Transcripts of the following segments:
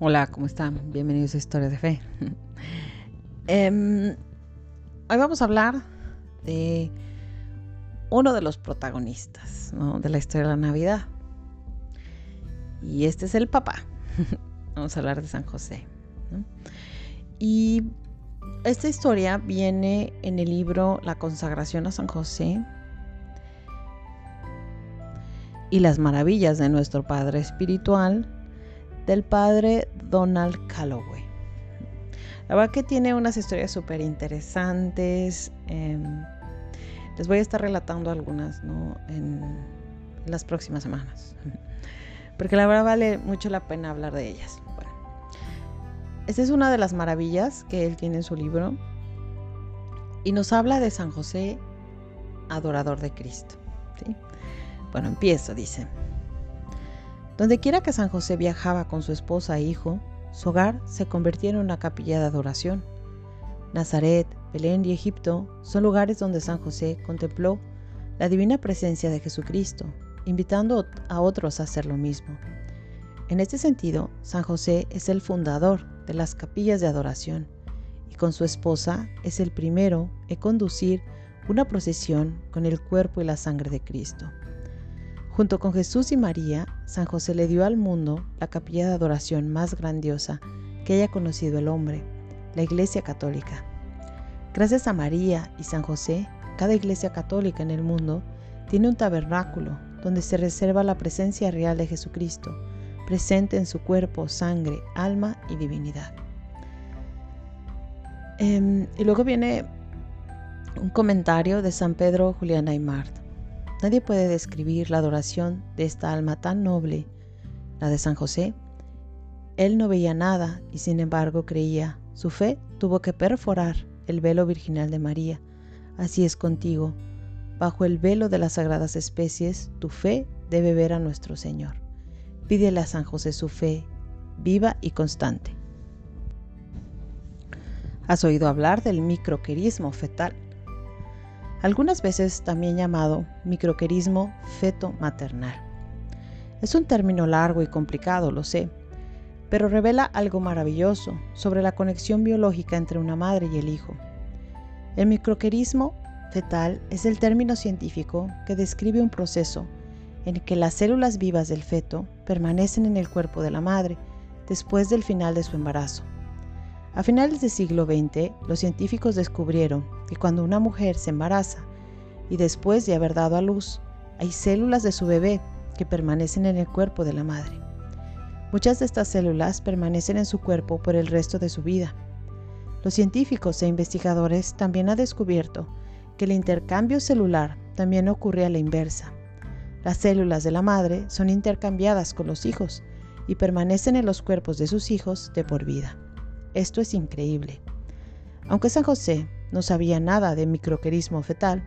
Hola, ¿cómo están? Bienvenidos a Historia de Fe. Em, hoy vamos a hablar de uno de los protagonistas de la historia de la Navidad. Y este es el papá. vamos a hablar de San José. Y esta historia viene en el libro La consagración a San José y las maravillas de nuestro Padre Espiritual del padre Donald Calloway. La verdad que tiene unas historias súper interesantes. Em, les voy a estar relatando algunas en las próximas semanas. Porque la verdad vale mucho la pena hablar de ellas. Bueno, esta es una de las maravillas que él tiene en su libro. Y nos habla de San José, adorador de Cristo. Bueno, empiezo, dice. Donde quiera que San José viajaba con su esposa e hijo, su hogar se convertía en una capilla de adoración. Nazaret, Belén y Egipto son lugares donde San José contempló la divina presencia de Jesucristo, invitando a otros a hacer lo mismo. En este sentido, San José es el fundador de las capillas de adoración y con su esposa es el primero en conducir una procesión con el cuerpo y la sangre de Cristo. Junto con Jesús y María, San José le dio al mundo la capilla de adoración más grandiosa que haya conocido el hombre, la Iglesia Católica. Gracias a María y San José, cada iglesia católica en el mundo tiene un tabernáculo donde se reserva la presencia real de Jesucristo, presente en su cuerpo, sangre, alma y divinidad. Em, y luego viene un comentario de San Pedro Julián Aymart. Nadie puede describir la adoración de esta alma tan noble, la de San José. Él no veía nada y sin embargo creía. Su fe tuvo que perforar el velo virginal de María. Así es contigo. Bajo el velo de las sagradas especies, tu fe debe ver a nuestro Señor. Pídele a San José su fe, viva y constante. ¿Has oído hablar del microquerismo fetal? Algunas veces también llamado microquerismo feto-maternal. Es un término largo y complicado, lo sé, pero revela algo maravilloso sobre la conexión biológica entre una madre y el hijo. El microquerismo fetal es el término científico que describe un proceso en que las células vivas del feto permanecen en el cuerpo de la madre después del final de su embarazo. A finales del siglo XX, los científicos descubrieron que cuando una mujer se embaraza y después de haber dado a luz, hay células de su bebé que permanecen en el cuerpo de la madre. Muchas de estas células permanecen en su cuerpo por el resto de su vida. Los científicos e investigadores también han descubierto que el intercambio celular también ocurre a la inversa. Las células de la madre son intercambiadas con los hijos y permanecen en los cuerpos de sus hijos de por vida. Esto es increíble. Aunque San José no sabía nada de microquerismo fetal,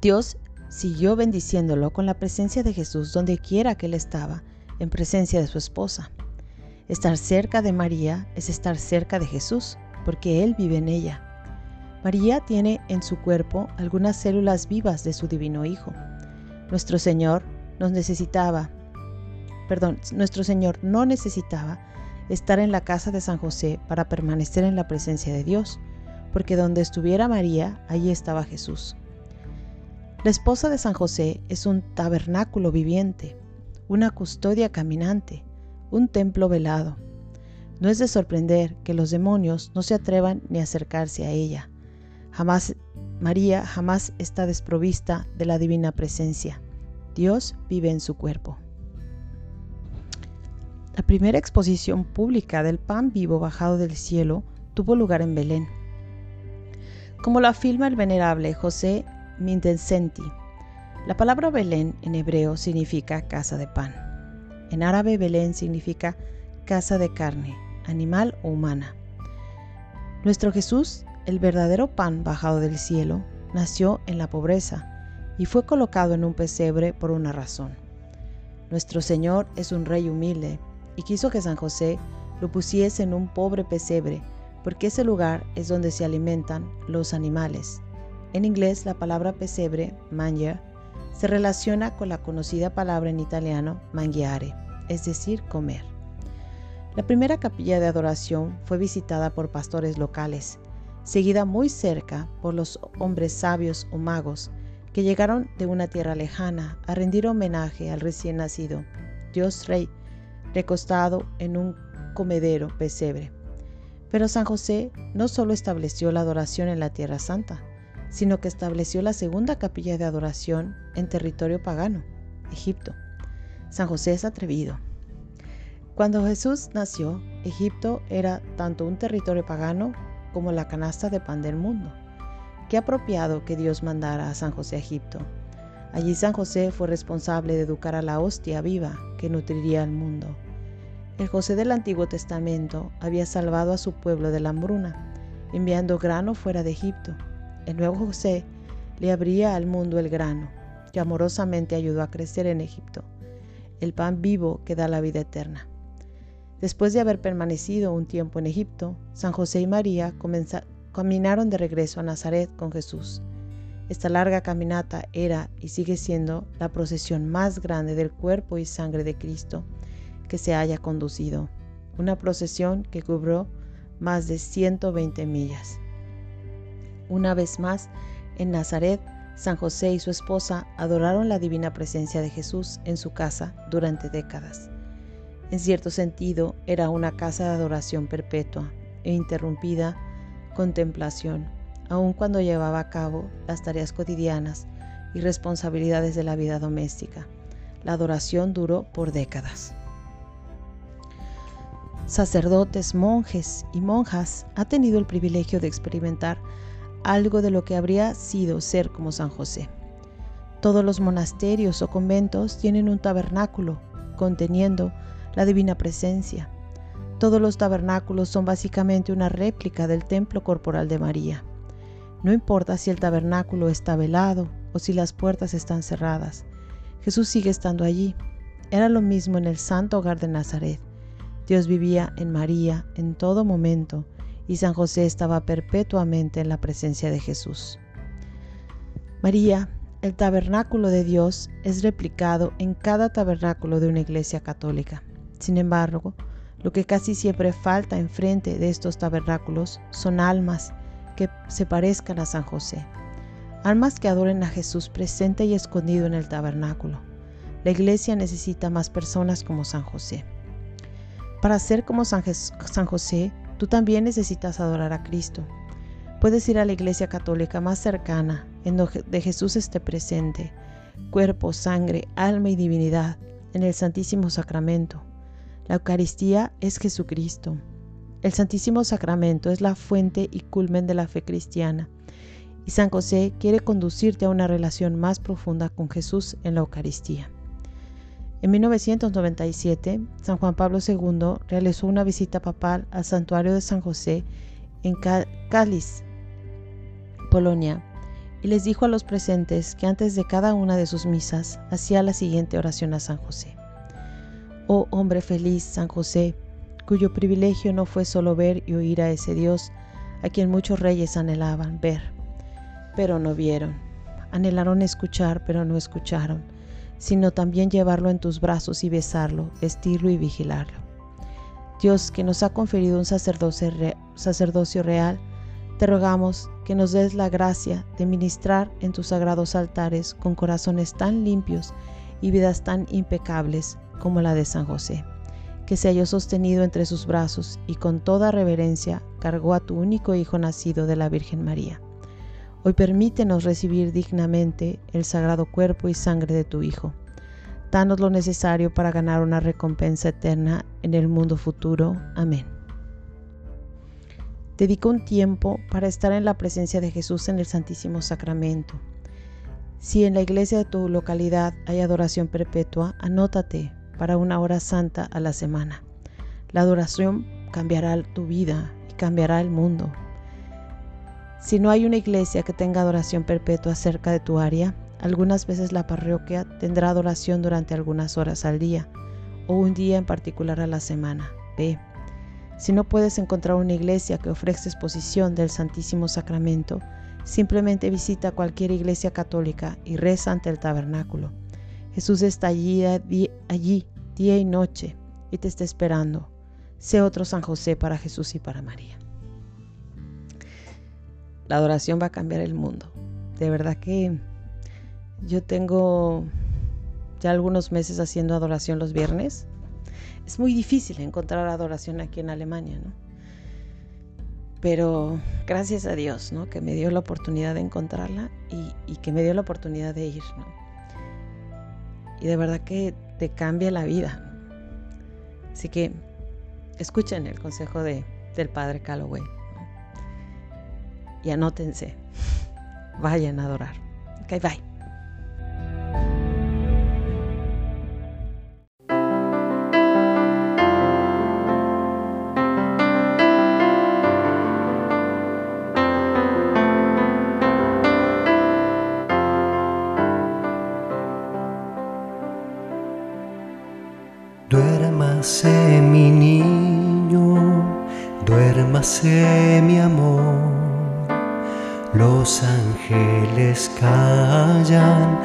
Dios siguió bendiciéndolo con la presencia de Jesús donde quiera que él estaba, en presencia de su esposa. Estar cerca de María es estar cerca de Jesús, porque Él vive en ella. María tiene en su cuerpo algunas células vivas de su divino Hijo. Nuestro Señor nos necesitaba, perdón, nuestro Señor no necesitaba estar en la casa de San José para permanecer en la presencia de Dios, porque donde estuviera María, allí estaba Jesús. La esposa de San José es un tabernáculo viviente, una custodia caminante, un templo velado. No es de sorprender que los demonios no se atrevan ni a acercarse a ella. Jamás María jamás está desprovista de la divina presencia. Dios vive en su cuerpo. La primera exposición pública del pan vivo bajado del cielo tuvo lugar en Belén. Como lo afirma el venerable José Mindensenti, la palabra Belén en hebreo significa casa de pan. En árabe Belén significa casa de carne, animal o humana. Nuestro Jesús, el verdadero pan bajado del cielo, nació en la pobreza y fue colocado en un pesebre por una razón. Nuestro Señor es un rey humilde y quiso que San José lo pusiese en un pobre pesebre, porque ese lugar es donde se alimentan los animales. En inglés la palabra pesebre, manger, se relaciona con la conocida palabra en italiano mangiare, es decir, comer. La primera capilla de adoración fue visitada por pastores locales, seguida muy cerca por los hombres sabios o magos que llegaron de una tierra lejana a rendir homenaje al recién nacido, Dios Rey, recostado en un comedero pesebre. Pero San José no solo estableció la adoración en la Tierra Santa, sino que estableció la segunda capilla de adoración en territorio pagano, Egipto. San José es atrevido. Cuando Jesús nació, Egipto era tanto un territorio pagano como la canasta de pan del mundo. Qué apropiado que Dios mandara a San José a Egipto. Allí San José fue responsable de educar a la hostia viva que nutriría al mundo. El José del Antiguo Testamento había salvado a su pueblo de la hambruna, enviando grano fuera de Egipto. El nuevo José le abría al mundo el grano, que amorosamente ayudó a crecer en Egipto, el pan vivo que da la vida eterna. Después de haber permanecido un tiempo en Egipto, San José y María caminaron de regreso a Nazaret con Jesús. Esta larga caminata era y sigue siendo la procesión más grande del cuerpo y sangre de Cristo que se haya conducido, una procesión que cubrió más de 120 millas. Una vez más, en Nazaret, San José y su esposa adoraron la divina presencia de Jesús en su casa durante décadas. En cierto sentido, era una casa de adoración perpetua e interrumpida contemplación aun cuando llevaba a cabo las tareas cotidianas y responsabilidades de la vida doméstica. La adoración duró por décadas. Sacerdotes, monjes y monjas han tenido el privilegio de experimentar algo de lo que habría sido ser como San José. Todos los monasterios o conventos tienen un tabernáculo conteniendo la divina presencia. Todos los tabernáculos son básicamente una réplica del templo corporal de María. No importa si el tabernáculo está velado o si las puertas están cerradas, Jesús sigue estando allí. Era lo mismo en el santo hogar de Nazaret. Dios vivía en María en todo momento y San José estaba perpetuamente en la presencia de Jesús. María, el tabernáculo de Dios, es replicado en cada tabernáculo de una iglesia católica. Sin embargo, lo que casi siempre falta enfrente de estos tabernáculos son almas que se parezcan a San José. Almas que adoren a Jesús presente y escondido en el tabernáculo. La iglesia necesita más personas como San José. Para ser como San, José, tú también necesitas adorar a Cristo. Puedes ir a la iglesia católica más cercana, en donde Jesús esté presente, cuerpo, sangre, alma y divinidad, en el Santísimo Sacramento. La Eucaristía es Jesucristo. El Santísimo Sacramento es la fuente y culmen de la fe cristiana, y San José quiere conducirte a una relación más profunda con Jesús en la Eucaristía. En 1997, San Juan Pablo II realizó una visita papal al santuario de San José en Cáliz, Polonia, y les dijo a los presentes que antes de cada una de sus misas hacía la siguiente oración a San José. Oh hombre feliz, San José, cuyo privilegio no fue solo ver y oír a ese Dios a quien muchos reyes anhelaban ver, pero no vieron. Anhelaron escuchar, pero no escucharon, sino también llevarlo en tus brazos y besarlo, vestirlo y vigilarlo. Dios, que nos ha conferido un sacerdocio, sacerdocio real, te rogamos que nos des la gracia de ministrar en tus sagrados altares con corazones tan limpios y vidas tan impecables como la de San José que se halló sostenido entre sus brazos y con toda reverencia cargó a tu único Hijo nacido de la Virgen María. Hoy permítenos recibir dignamente el sagrado cuerpo y sangre de tu Hijo. Danos lo necesario para ganar una recompensa eterna en el mundo futuro. Amén. Dedica un tiempo para estar en la presencia de Jesús en el Santísimo Sacramento. Si en la iglesia de tu localidad hay adoración perpetua, anótate para una hora santa a la semana. La adoración cambiará tu vida y cambiará el mundo. Si no hay una iglesia que tenga adoración perpetua cerca de tu área, algunas veces la parroquia tendrá adoración durante algunas horas al día o un día en particular a la semana. Ve. Si no puedes encontrar una iglesia que ofrezca exposición del Santísimo Sacramento, simplemente visita cualquier iglesia católica y reza ante el tabernáculo. Jesús está allí, allí día y noche y te está esperando. sé otro San José para Jesús y para María. La adoración va a cambiar el mundo. De verdad que yo tengo ya algunos meses haciendo adoración los viernes. Es muy difícil encontrar adoración aquí en Alemania, ¿no? Pero gracias a Dios, ¿no? Que me dio la oportunidad de encontrarla y, que me dio la oportunidad de ir, ¿no? Y de verdad que te cambia la vida. Así que escuchen el consejo de, del padre Calloway. Y anótense. Vayan a adorar. Ok, bye. Mi amor. Los ángeles callan,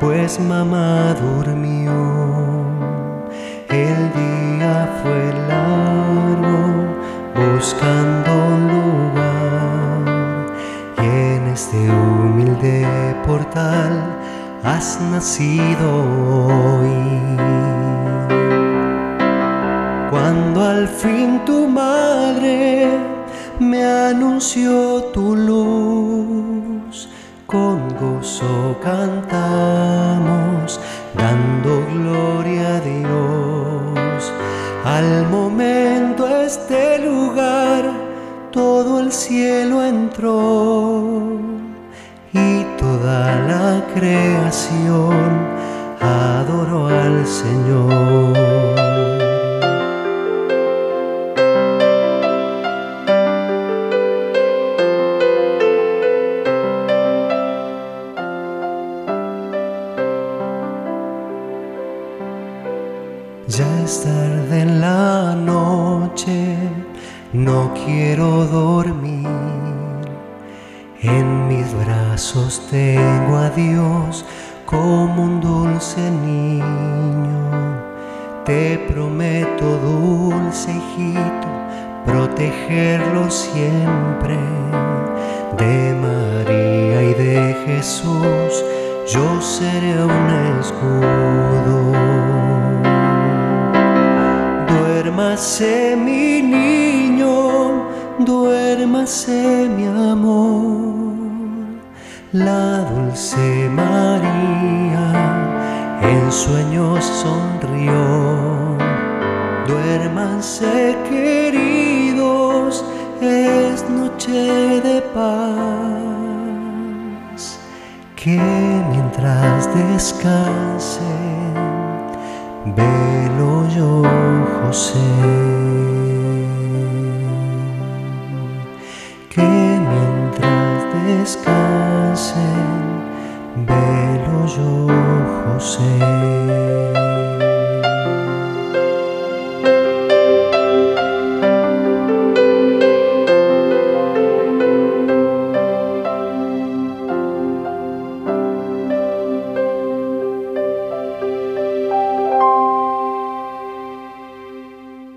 pues mamá durmió. El día fue largo, buscando lugar. Y en este humilde portal has nacido hoy cuando al fin me anunció tu luz, con gozo cantamos, dando gloria a Dios. Al momento este lugar, todo el cielo entró y toda la creación Te prometo, dulce hijito, protegerlo siempre. De María y de Jesús, yo seré un escudo. Duérmase mi niño, duérmase mi amor. La dulce María sueños sonrió. Duérmanse queridos, es noche de paz. Que mientras descansen, velo yo, José, que mientras descansen, velo yo, José.